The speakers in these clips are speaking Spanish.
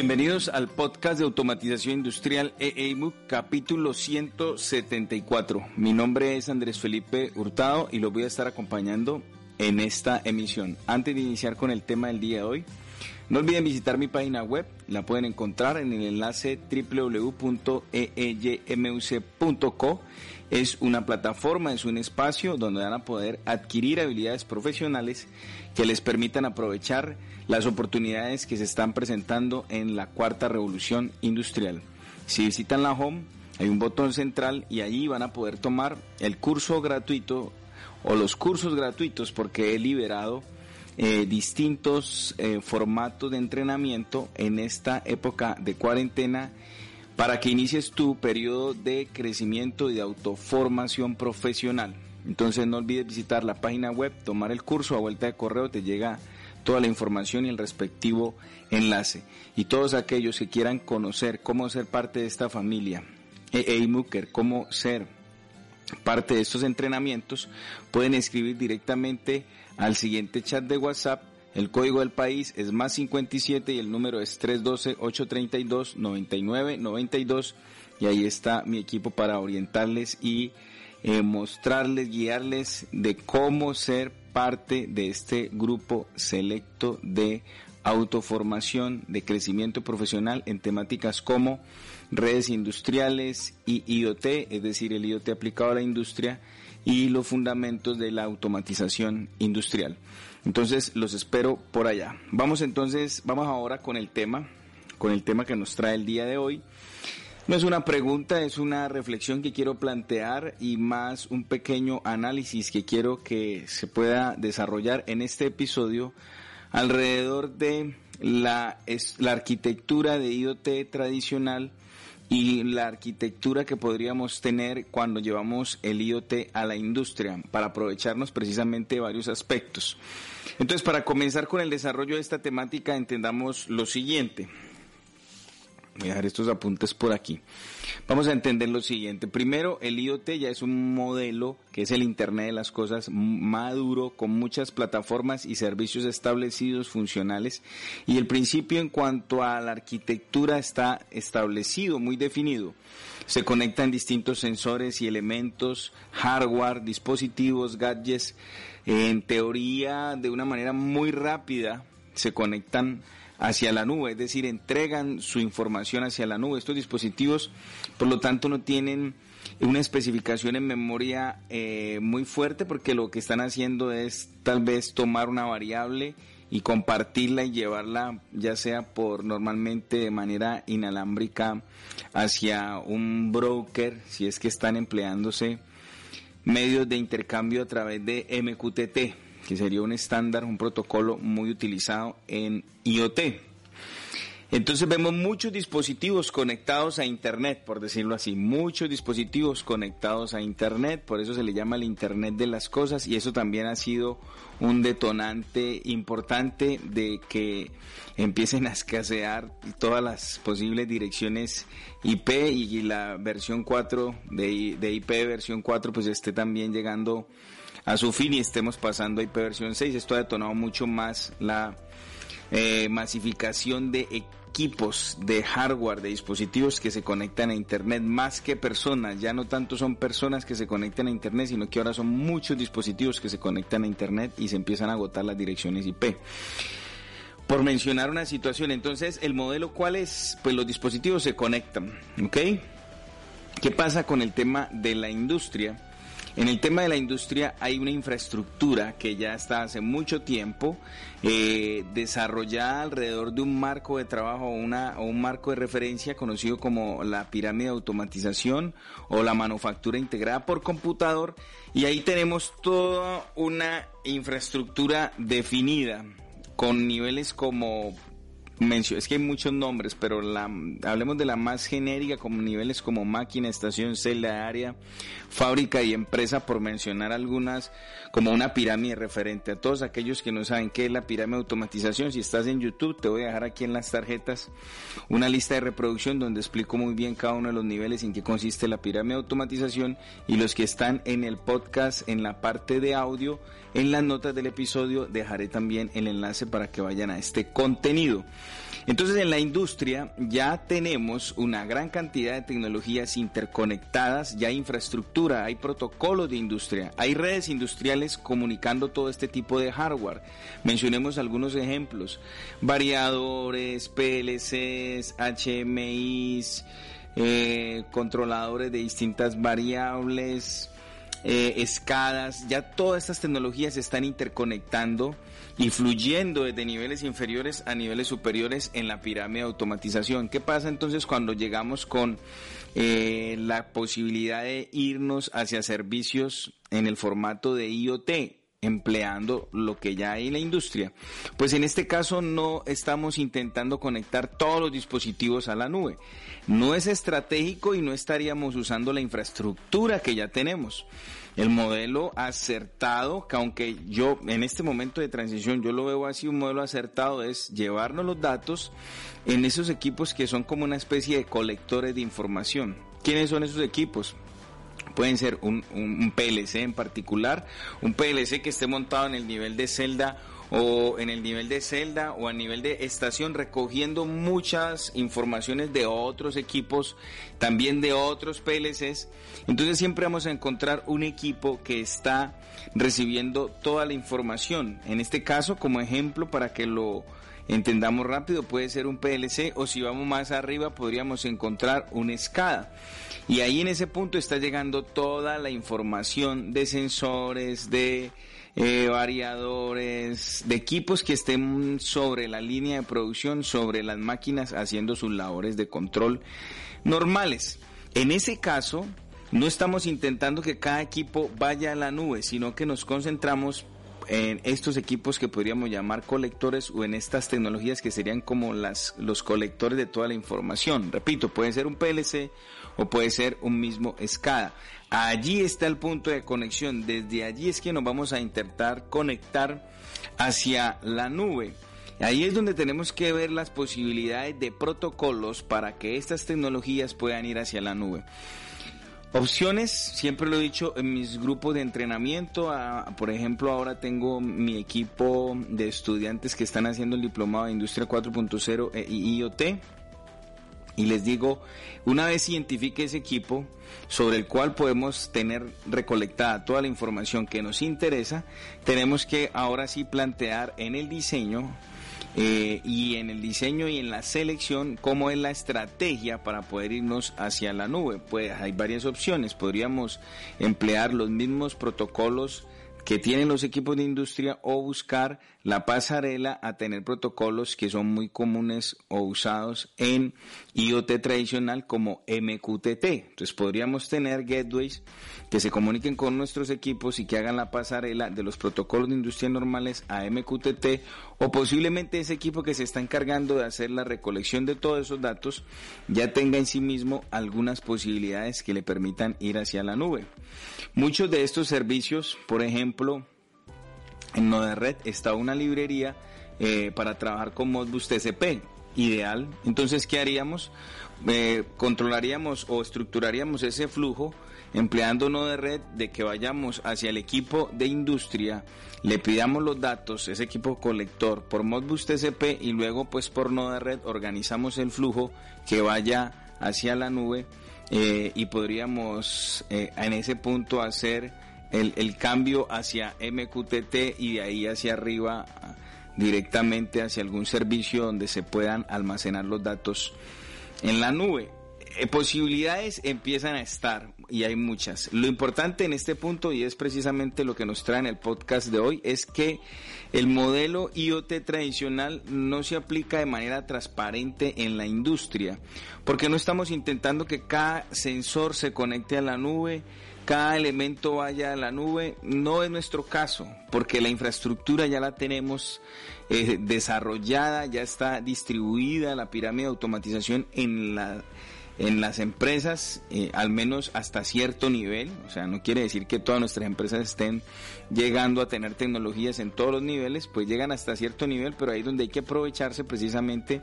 Bienvenidos al podcast de automatización industrial EEMU, capítulo 174. Mi nombre es Andrés Felipe Hurtado y los voy a estar acompañando en esta emisión. Antes de iniciar con el tema del día de hoy, no olviden visitar mi página web, la pueden encontrar en el enlace www.eeymuc.co. Es una plataforma, es un espacio donde van a poder adquirir habilidades profesionales que les permitan aprovechar las oportunidades que se están presentando en la cuarta revolución industrial. Si visitan la home, hay un botón central y allí van a poder tomar el curso gratuito o los cursos gratuitos porque he liberado eh, distintos eh, formatos de entrenamiento en esta época de cuarentena para que inicies tu periodo de crecimiento y de autoformación profesional. Entonces no olvides visitar la página web, tomar el curso a vuelta de correo, te llega toda la información y el respectivo enlace. Y todos aquellos que quieran conocer cómo ser parte de esta familia, EEMUKER, cómo ser parte de estos entrenamientos, pueden escribir directamente al siguiente chat de WhatsApp. El código del país es más 57 y el número es 312-832-9992 y ahí está mi equipo para orientarles y eh, mostrarles, guiarles de cómo ser parte de este grupo selecto de autoformación, de crecimiento profesional en temáticas como redes industriales y IoT, es decir, el IoT aplicado a la industria y los fundamentos de la automatización industrial. Entonces, los espero por allá. Vamos entonces, vamos ahora con el tema, con el tema que nos trae el día de hoy. No es una pregunta, es una reflexión que quiero plantear y más un pequeño análisis que quiero que se pueda desarrollar en este episodio alrededor de la, la arquitectura de IoT tradicional y la arquitectura que podríamos tener cuando llevamos el IoT a la industria para aprovecharnos precisamente de varios aspectos. Entonces, para comenzar con el desarrollo de esta temática, entendamos lo siguiente. Voy a dejar estos apuntes por aquí. Vamos a entender lo siguiente. Primero, el IoT ya es un modelo que es el Internet de las Cosas maduro, con muchas plataformas y servicios establecidos, funcionales. Y el principio en cuanto a la arquitectura está establecido, muy definido. Se conectan distintos sensores y elementos, hardware, dispositivos, gadgets. En teoría, de una manera muy rápida, se conectan hacia la nube, es decir, entregan su información hacia la nube. Estos dispositivos, por lo tanto, no tienen una especificación en memoria eh, muy fuerte porque lo que están haciendo es tal vez tomar una variable y compartirla y llevarla ya sea por normalmente de manera inalámbrica hacia un broker si es que están empleándose medios de intercambio a través de MQTT que sería un estándar, un protocolo muy utilizado en IoT. Entonces vemos muchos dispositivos conectados a Internet, por decirlo así, muchos dispositivos conectados a Internet, por eso se le llama el Internet de las Cosas y eso también ha sido un detonante importante de que empiecen a escasear todas las posibles direcciones IP y la versión 4 de, de IP versión 4 pues esté también llegando a su fin y estemos pasando a IP versión 6. Esto ha detonado mucho más la eh, masificación de equipos, de hardware, de dispositivos que se conectan a Internet más que personas. Ya no tanto son personas que se conectan a Internet, sino que ahora son muchos dispositivos que se conectan a Internet y se empiezan a agotar las direcciones IP. Por mencionar una situación, entonces, ¿el modelo cuál es? Pues los dispositivos se conectan, ¿ok? ¿Qué pasa con el tema de la industria? En el tema de la industria hay una infraestructura que ya está hace mucho tiempo eh, desarrollada alrededor de un marco de trabajo o un marco de referencia conocido como la pirámide de automatización o la manufactura integrada por computador. Y ahí tenemos toda una infraestructura definida con niveles como es que hay muchos nombres, pero la, hablemos de la más genérica, como niveles como máquina, estación, celda, área, fábrica y empresa, por mencionar algunas, como una pirámide referente a todos aquellos que no saben qué es la pirámide de automatización. Si estás en YouTube, te voy a dejar aquí en las tarjetas una lista de reproducción donde explico muy bien cada uno de los niveles en que consiste la pirámide de automatización y los que están en el podcast, en la parte de audio, en las notas del episodio, dejaré también el enlace para que vayan a este contenido. Entonces en la industria ya tenemos una gran cantidad de tecnologías interconectadas, ya hay infraestructura, hay protocolos de industria, hay redes industriales comunicando todo este tipo de hardware. Mencionemos algunos ejemplos, variadores, PLCs, HMIs, eh, controladores de distintas variables, eh, escadas, ya todas estas tecnologías se están interconectando y fluyendo desde niveles inferiores a niveles superiores en la pirámide de automatización. ¿Qué pasa entonces cuando llegamos con eh, la posibilidad de irnos hacia servicios en el formato de IoT? Empleando lo que ya hay en la industria. Pues en este caso no estamos intentando conectar todos los dispositivos a la nube. No es estratégico y no estaríamos usando la infraestructura que ya tenemos el modelo acertado, que aunque yo en este momento de transición yo lo veo así, un modelo acertado es llevarnos los datos en esos equipos que son como una especie de colectores de información. ¿Quiénes son esos equipos? Pueden ser un, PLC en particular, un PLC que esté montado en el nivel de celda o en el nivel de celda o a nivel de estación recogiendo muchas informaciones de otros equipos, también de otros PLCs. Entonces siempre vamos a encontrar un equipo que está recibiendo toda la información. En este caso, como ejemplo, para que lo entendamos rápido, puede ser un PLC o si vamos más arriba podríamos encontrar un SCADA. Y ahí en ese punto está llegando toda la información de sensores, de eh, variadores, de equipos que estén sobre la línea de producción, sobre las máquinas, haciendo sus labores de control normales. En ese caso, no estamos intentando que cada equipo vaya a la nube, sino que nos concentramos en estos equipos que podríamos llamar colectores o en estas tecnologías que serían como las, los colectores de toda la información. Repito, puede ser un PLC o puede ser un mismo SCADA. Allí está el punto de conexión. Desde allí es que nos vamos a intentar conectar hacia la nube. Ahí es donde tenemos que ver las posibilidades de protocolos para que estas tecnologías puedan ir hacia la nube. Opciones, siempre lo he dicho en mis grupos de entrenamiento, por ejemplo ahora tengo mi equipo de estudiantes que están haciendo el diplomado de Industria 4.0 e IoT y les digo, una vez identifique ese equipo sobre el cual podemos tener recolectada toda la información que nos interesa, tenemos que ahora sí plantear en el diseño eh, y en el diseño y en la selección cómo es la estrategia para poder irnos hacia la nube. Pues hay varias opciones, podríamos emplear los mismos protocolos que tienen los equipos de industria o buscar la pasarela a tener protocolos que son muy comunes o usados en IoT tradicional como MQTT. Entonces podríamos tener gateways que se comuniquen con nuestros equipos y que hagan la pasarela de los protocolos de industria normales a MQTT o posiblemente ese equipo que se está encargando de hacer la recolección de todos esos datos ya tenga en sí mismo algunas posibilidades que le permitan ir hacia la nube. Muchos de estos servicios, por ejemplo, en Node-RED está una librería eh, para trabajar con Modbus TCP, ideal. Entonces, ¿qué haríamos? Eh, controlaríamos o estructuraríamos ese flujo empleando Node-RED de que vayamos hacia el equipo de industria, le pidamos los datos, ese equipo colector por Modbus TCP y luego pues por Node-RED organizamos el flujo que vaya hacia la nube eh, y podríamos en ese punto hacer el, el, cambio hacia MQTT y de ahí hacia arriba directamente hacia algún servicio donde se puedan almacenar los datos en la nube. Eh, posibilidades empiezan a estar y hay muchas. Lo importante en este punto, y es precisamente lo que nos trae en el podcast de hoy, es que el modelo IoT tradicional no se aplica de manera transparente en la industria, porque no estamos intentando que cada sensor se conecte a la nube, cada elemento vaya a la nube, no es nuestro caso, porque la infraestructura ya la tenemos eh, desarrollada, ya está distribuida la pirámide de automatización en la en las empresas, eh, al menos hasta cierto nivel, o sea, no quiere decir que todas nuestras empresas estén llegando a tener tecnologías en todos los niveles, pues llegan hasta cierto nivel, pero ahí es donde hay que aprovecharse precisamente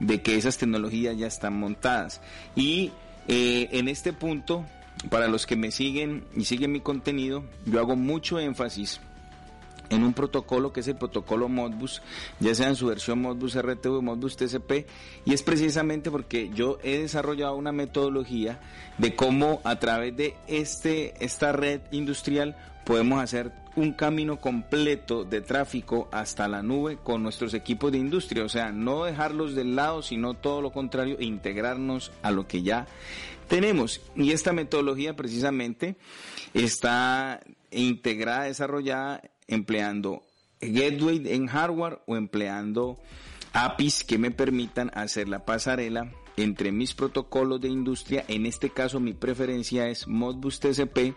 de que esas tecnologías ya están montadas. Y eh, en este punto, para los que me siguen y siguen mi contenido, yo hago mucho énfasis en un protocolo que es el protocolo Modbus, ya sea en su versión Modbus RTV o Modbus TCP, y es precisamente porque yo he desarrollado una metodología de cómo a través de este, esta red industrial podemos hacer un camino completo de tráfico hasta la nube con nuestros equipos de industria, o sea, no dejarlos del lado, sino todo lo contrario, e integrarnos a lo que ya tenemos. Y esta metodología precisamente está integrada, desarrollada empleando gateway en hardware o empleando APIs que me permitan hacer la pasarela entre mis protocolos de industria, en este caso mi preferencia es Modbus TCP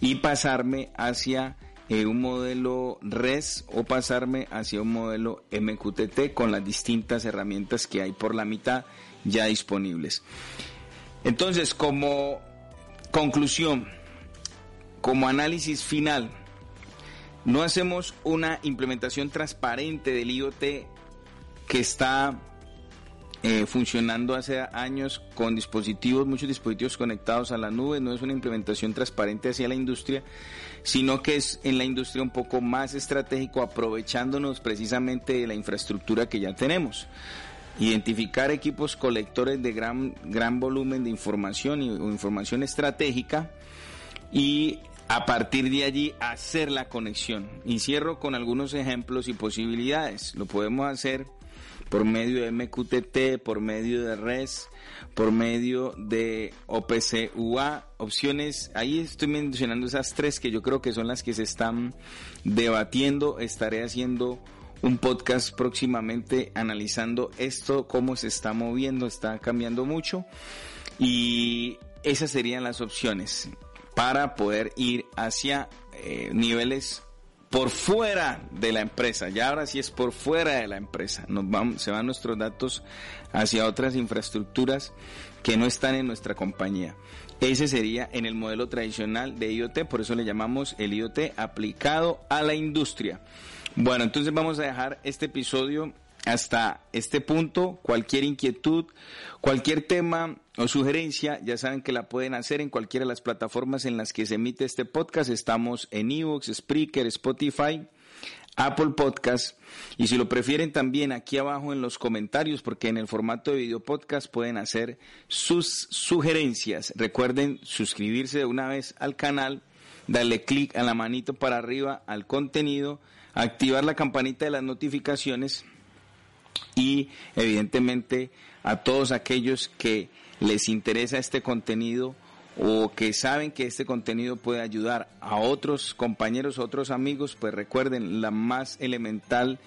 y pasarme hacia eh, un modelo RES o pasarme hacia un modelo MQTT con las distintas herramientas que hay por la mitad ya disponibles. Entonces, como conclusión, como análisis final, no hacemos una implementación transparente del IoT que está eh, funcionando hace años con dispositivos, muchos dispositivos conectados a la nube, no es una implementación transparente hacia la industria, sino que es en la industria un poco más estratégico, aprovechándonos precisamente de la infraestructura que ya tenemos. Identificar equipos colectores de gran, gran volumen de información y, o información estratégica y a partir de allí hacer la conexión. Y cierro con algunos ejemplos y posibilidades. Lo podemos hacer por medio de MQTT, por medio de REST, por medio de OPC UA, opciones, ahí estoy mencionando esas tres que yo creo que son las que se están debatiendo, estaré haciendo un podcast próximamente analizando esto, cómo se está moviendo, está cambiando mucho y esas serían las opciones para poder ir hacia eh, niveles por fuera de la empresa. Ya ahora sí es por fuera de la empresa. Nos vamos, se van nuestros datos hacia otras infraestructuras que no están en nuestra compañía. Ese sería en el modelo tradicional de IoT, por eso le llamamos el IoT aplicado a la industria. Bueno, entonces vamos a dejar este episodio hasta este punto. Cualquier inquietud, cualquier tema o sugerencia, ya saben que la pueden hacer en cualquiera de las plataformas en las que se emite este podcast. Estamos en Evox, Spreaker, Spotify. Apple Podcast y si lo prefieren también aquí abajo en los comentarios porque en el formato de video podcast pueden hacer sus sugerencias. Recuerden suscribirse de una vez al canal, darle clic a la manito para arriba al contenido, activar la campanita de las notificaciones y evidentemente a todos aquellos que les interesa este contenido o que saben que este contenido puede ayudar a otros compañeros, otros amigos, pues recuerden la más elemental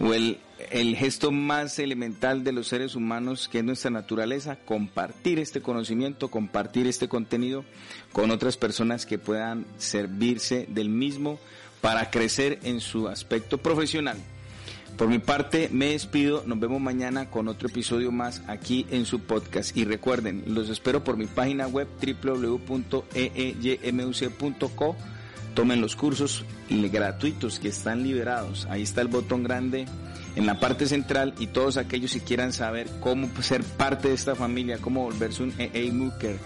o el, el gesto más elemental de los seres humanos que es nuestra naturaleza, compartir este conocimiento, compartir este contenido con otras personas que puedan servirse del mismo para crecer en su aspecto profesional. Por mi parte, me despido. Nos vemos mañana con otro episodio más aquí en su podcast. Y recuerden, los espero por mi página web www.eeymuc.co. Tomen los cursos gratuitos que están liberados. Ahí está el botón grande en la parte central y todos aquellos que quieran saber cómo ser parte de esta familia, cómo volverse un EEMUCer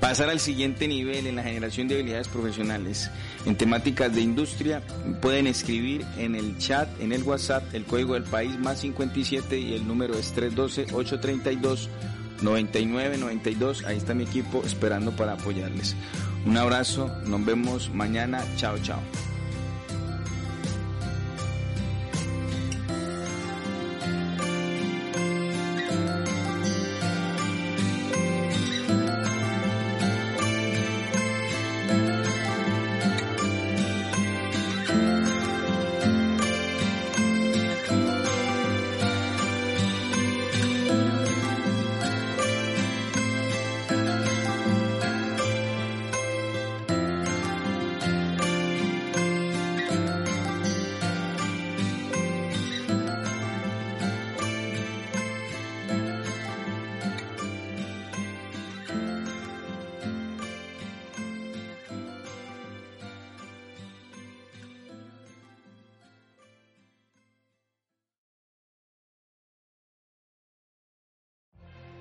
pasar al siguiente nivel en la generación de habilidades profesionales en temáticas de industria, pueden escribir en el chat, en el WhatsApp, el código del país más 57 y el número es 312-832-9992. Ahí está mi equipo esperando para apoyarles. Un abrazo, nos vemos mañana. Chao, chao.